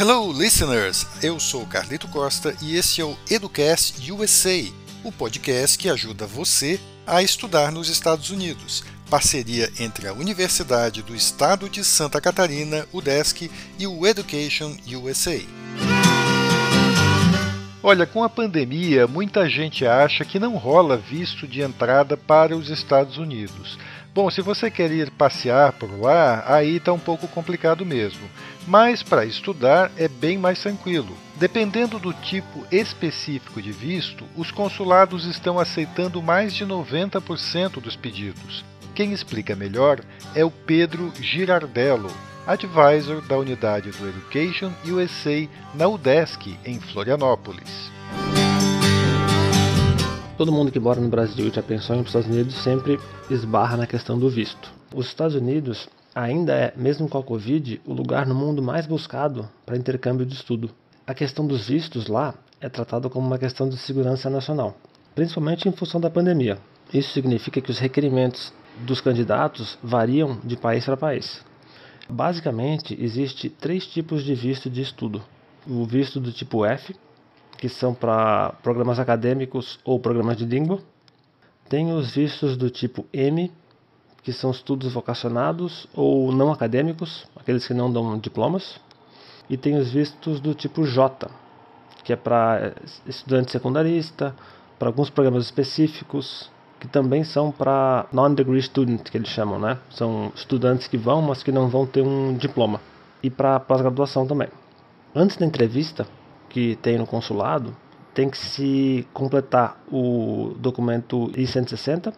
Hello, listeners! Eu sou Carlito Costa e esse é o Educast USA, o podcast que ajuda você a estudar nos Estados Unidos. Parceria entre a Universidade do Estado de Santa Catarina, UDESC, e o Education USA. Olha, com a pandemia, muita gente acha que não rola visto de entrada para os Estados Unidos. Bom, se você quer ir passear por lá, aí está um pouco complicado mesmo. Mas para estudar é bem mais tranquilo. Dependendo do tipo específico de visto, os consulados estão aceitando mais de 90% dos pedidos. Quem explica melhor é o Pedro Girardello, advisor da unidade do Education USA na UDESC, em Florianópolis. Todo mundo que mora no Brasil e já pensou em ir para os Estados Unidos sempre esbarra na questão do visto. Os Estados Unidos ainda é, mesmo com a Covid, o lugar no mundo mais buscado para intercâmbio de estudo. A questão dos vistos lá é tratada como uma questão de segurança nacional, principalmente em função da pandemia. Isso significa que os requerimentos dos candidatos variam de país para país. Basicamente, existe três tipos de visto de estudo: o visto do tipo F, que são para programas acadêmicos ou programas de língua. Tem os vistos do tipo M, que são estudos vocacionados ou não acadêmicos, aqueles que não dão diplomas. E tem os vistos do tipo J, que é para estudante secundarista, para alguns programas específicos, que também são para non-degree student, que eles chamam, né? São estudantes que vão, mas que não vão ter um diploma. E para pós-graduação também. Antes da entrevista, que tem no consulado, tem que se completar o documento I-160,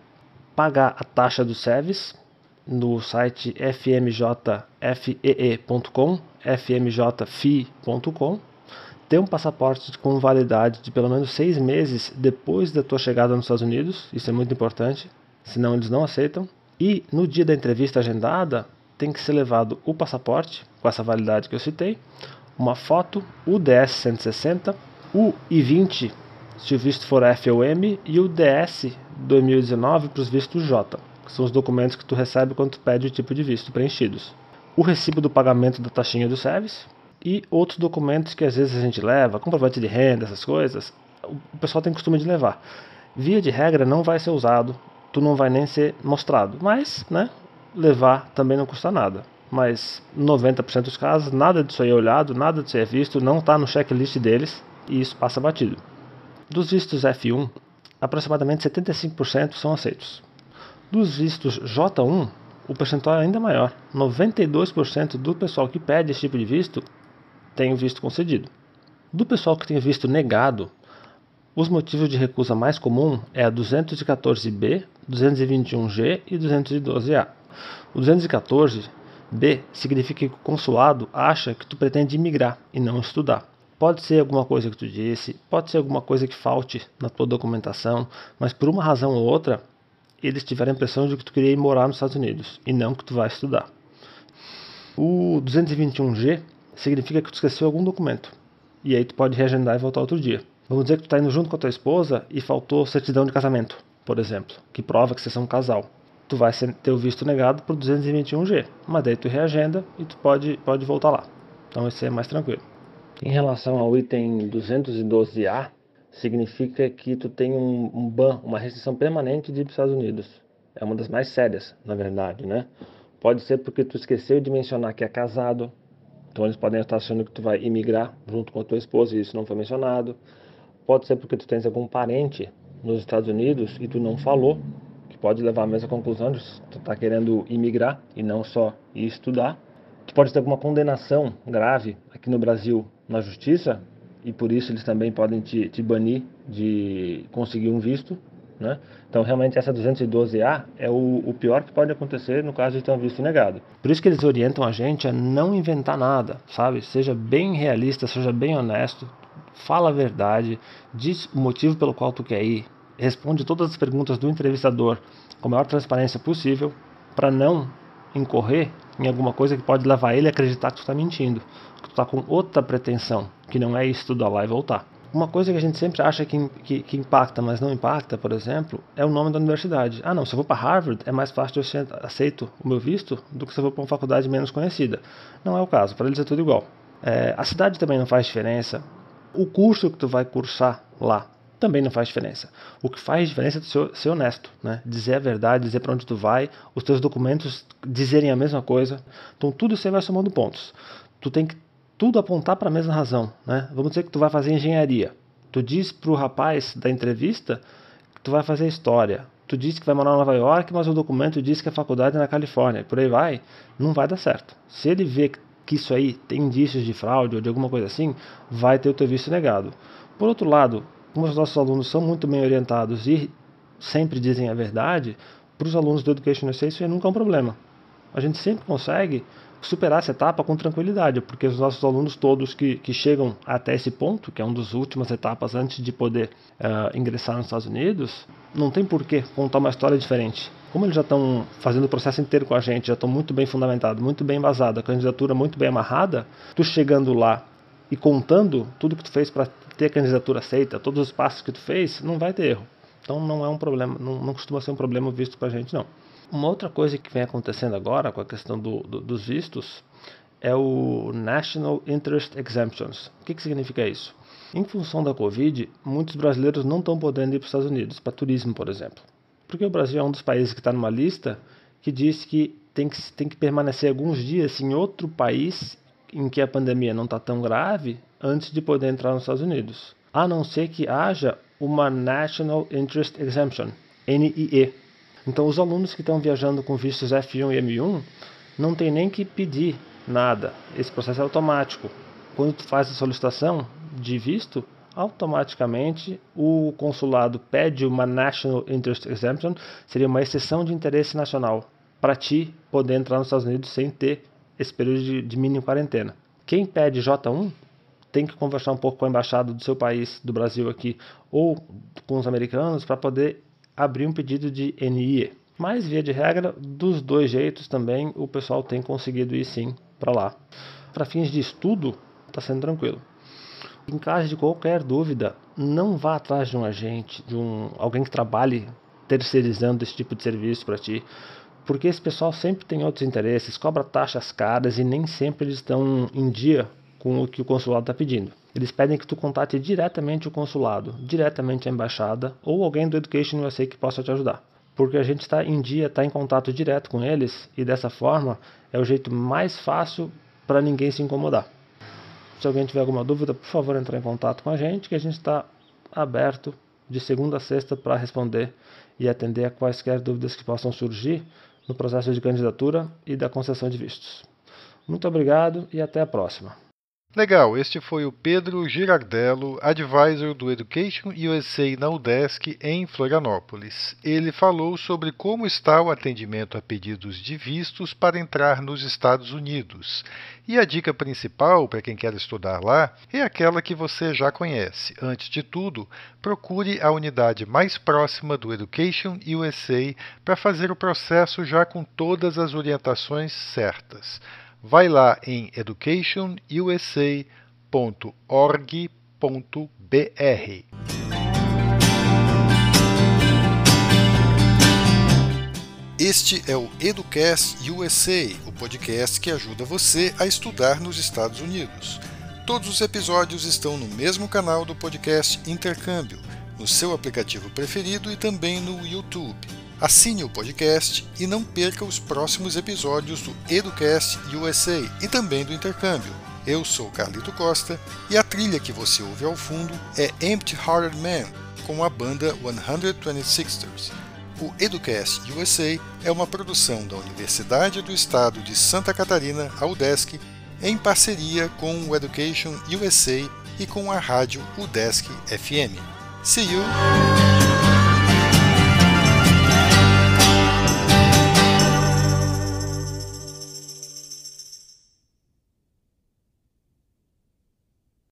pagar a taxa do service no site fmjfee.com, fmjfi.com, ter um passaporte com validade de pelo menos seis meses depois da tua chegada nos Estados Unidos, isso é muito importante, senão eles não aceitam. E no dia da entrevista agendada, tem que ser levado o passaporte, com essa validade que eu citei, uma foto, o DS 160, o I20 se o visto for F ou M e o DS 2019 para os vistos J, que são os documentos que tu recebe quando tu pede o tipo de visto preenchidos. O recibo do pagamento da taxinha do service e outros documentos que às vezes a gente leva, comprovante de renda, essas coisas, o pessoal tem costume de levar. Via de regra não vai ser usado, tu não vai nem ser mostrado, mas, né, levar também não custa nada mas 90% dos casos nada disso aí é olhado, nada disso aí é visto, não está no checklist deles e isso passa batido. Dos vistos F1, aproximadamente 75% são aceitos. Dos vistos J1, o percentual é ainda maior. 92% do pessoal que pede esse tipo de visto tem o visto concedido. Do pessoal que tem o visto negado, os motivos de recusa mais comum é a 214B, 221G e 212A. O 214 B significa que o consulado acha que tu pretende imigrar e não estudar. Pode ser alguma coisa que tu disse, pode ser alguma coisa que falte na tua documentação, mas por uma razão ou outra, eles tiveram a impressão de que tu queria ir morar nos Estados Unidos e não que tu vai estudar. O 221G significa que tu esqueceu algum documento. E aí tu pode reagendar e voltar outro dia. Vamos dizer que tu está indo junto com a tua esposa e faltou certidão de casamento, por exemplo, que prova que vocês são um casal tu vai ter o visto negado por 221G, mas daí tu reagenda e tu pode, pode voltar lá. Então isso é mais tranquilo. Em relação ao item 212A, significa que tu tem um, um ban, uma restrição permanente de ir para os Estados Unidos. É uma das mais sérias, na verdade, né? Pode ser porque tu esqueceu de mencionar que é casado, então eles podem estar achando que tu vai imigrar junto com a tua esposa e isso não foi mencionado. Pode ser porque tu tens algum parente nos Estados Unidos e tu não falou, pode levar a mesma conclusão de tu tá querendo imigrar e não só ir estudar. Tu pode ter alguma condenação grave aqui no Brasil na justiça e por isso eles também podem te, te banir de conseguir um visto, né? Então realmente essa 212A é o, o, pior que pode acontecer no caso de ter um visto negado. Por isso que eles orientam a gente a não inventar nada, sabe? Seja bem realista, seja bem honesto, fala a verdade, diz o motivo pelo qual tu quer ir, responde todas as perguntas do entrevistador com a maior transparência possível para não incorrer em alguma coisa que pode levar ele a acreditar que tu está mentindo, que tu está com outra pretensão, que não é estudar lá e voltar. Uma coisa que a gente sempre acha que, que, que, impacta, mas não impacta, por exemplo, é o nome da universidade. Ah, não, se eu vou para Harvard, é mais fácil eu ser aceito o meu visto do que se eu vou para uma faculdade menos conhecida. Não é o caso, para eles é tudo igual. É, a cidade também não faz diferença. O curso que tu vai cursar lá também não faz diferença. O que faz diferença é ser, honesto, né? Dizer a verdade, dizer para onde tu vai, os teus documentos dizerem a mesma coisa. Então tudo você vai somando pontos. Tu tem que tudo apontar para a mesma razão, né? Vamos dizer que tu vai fazer engenharia. Tu diz pro rapaz da entrevista que tu vai fazer história. Tu diz que vai morar em Nova York, mas o documento diz que a faculdade é na Califórnia. Por aí vai, não vai dar certo. Se ele vê que isso aí tem indícios de fraude ou de alguma coisa assim, vai ter o teu visto negado. Por outro lado, como os nossos alunos são muito bem orientados e sempre dizem a verdade, para os alunos do Education isso nunca é um problema. A gente sempre consegue superar essa etapa com tranquilidade, porque os nossos alunos todos que, que chegam até esse ponto, que é uma das últimas etapas antes de poder uh, ingressar nos Estados Unidos, não tem por que contar uma história diferente. Como eles já estão fazendo o processo inteiro com a gente, já estão muito bem fundamentados, muito bem embasados, a candidatura muito bem amarrada, tu chegando lá e contando tudo que tu fez para ter a candidatura aceita, todos os passos que tu fez, não vai ter erro. Então não é um problema, não, não costuma ser um problema visto para a gente não. Uma outra coisa que vem acontecendo agora com a questão do, do, dos vistos é o National Interest Exemptions. O que, que significa isso? Em função da Covid, muitos brasileiros não estão podendo ir para os Estados Unidos, para turismo, por exemplo. Porque o Brasil é um dos países que está numa lista que diz que tem, que tem que permanecer alguns dias em outro país em que a pandemia não está tão grave antes de poder entrar nos Estados Unidos. A não ser que haja uma National Interest Exemption, NIE, então, os alunos que estão viajando com vistos F1 e M1 não tem nem que pedir nada. Esse processo é automático. Quando tu faz a solicitação de visto, automaticamente o consulado pede uma National Interest Exemption, seria uma exceção de interesse nacional, para ti poder entrar nos Estados Unidos sem ter esse período de, de quarentena. Quem pede J1 tem que conversar um pouco com a embaixada do seu país, do Brasil aqui, ou com os americanos, para poder abrir um pedido de NIE. Mas, via de regra, dos dois jeitos também o pessoal tem conseguido ir sim para lá. Para fins de estudo, está sendo tranquilo. Em caso de qualquer dúvida, não vá atrás de um agente, de um alguém que trabalhe terceirizando esse tipo de serviço para ti, porque esse pessoal sempre tem outros interesses, cobra taxas caras e nem sempre eles estão em dia com o que o consulado está pedindo. Eles pedem que tu contate diretamente o consulado, diretamente a embaixada ou alguém do Education USA que possa te ajudar. Porque a gente está em dia, está em contato direto com eles e dessa forma é o jeito mais fácil para ninguém se incomodar. Se alguém tiver alguma dúvida, por favor, entre em contato com a gente, que a gente está aberto de segunda a sexta para responder e atender a quaisquer dúvidas que possam surgir no processo de candidatura e da concessão de vistos. Muito obrigado e até a próxima. Legal, este foi o Pedro Girardello, advisor do Education USA na UDESC em Florianópolis. Ele falou sobre como está o atendimento a pedidos de vistos para entrar nos Estados Unidos. E a dica principal para quem quer estudar lá é aquela que você já conhece. Antes de tudo, procure a unidade mais próxima do Education USA para fazer o processo já com todas as orientações certas vai lá em educationusa.org.br. Este é o Educast USA, o podcast que ajuda você a estudar nos Estados Unidos. Todos os episódios estão no mesmo canal do podcast Intercâmbio, no seu aplicativo preferido e também no YouTube. Assine o podcast e não perca os próximos episódios do Educast USA e também do Intercâmbio. Eu sou Carlito Costa e a trilha que você ouve ao fundo é Empty Hearted Man, com a banda 126ers. O Educast USA é uma produção da Universidade do Estado de Santa Catarina, a UDESC, em parceria com o Education USA e com a rádio UDESC FM. See you!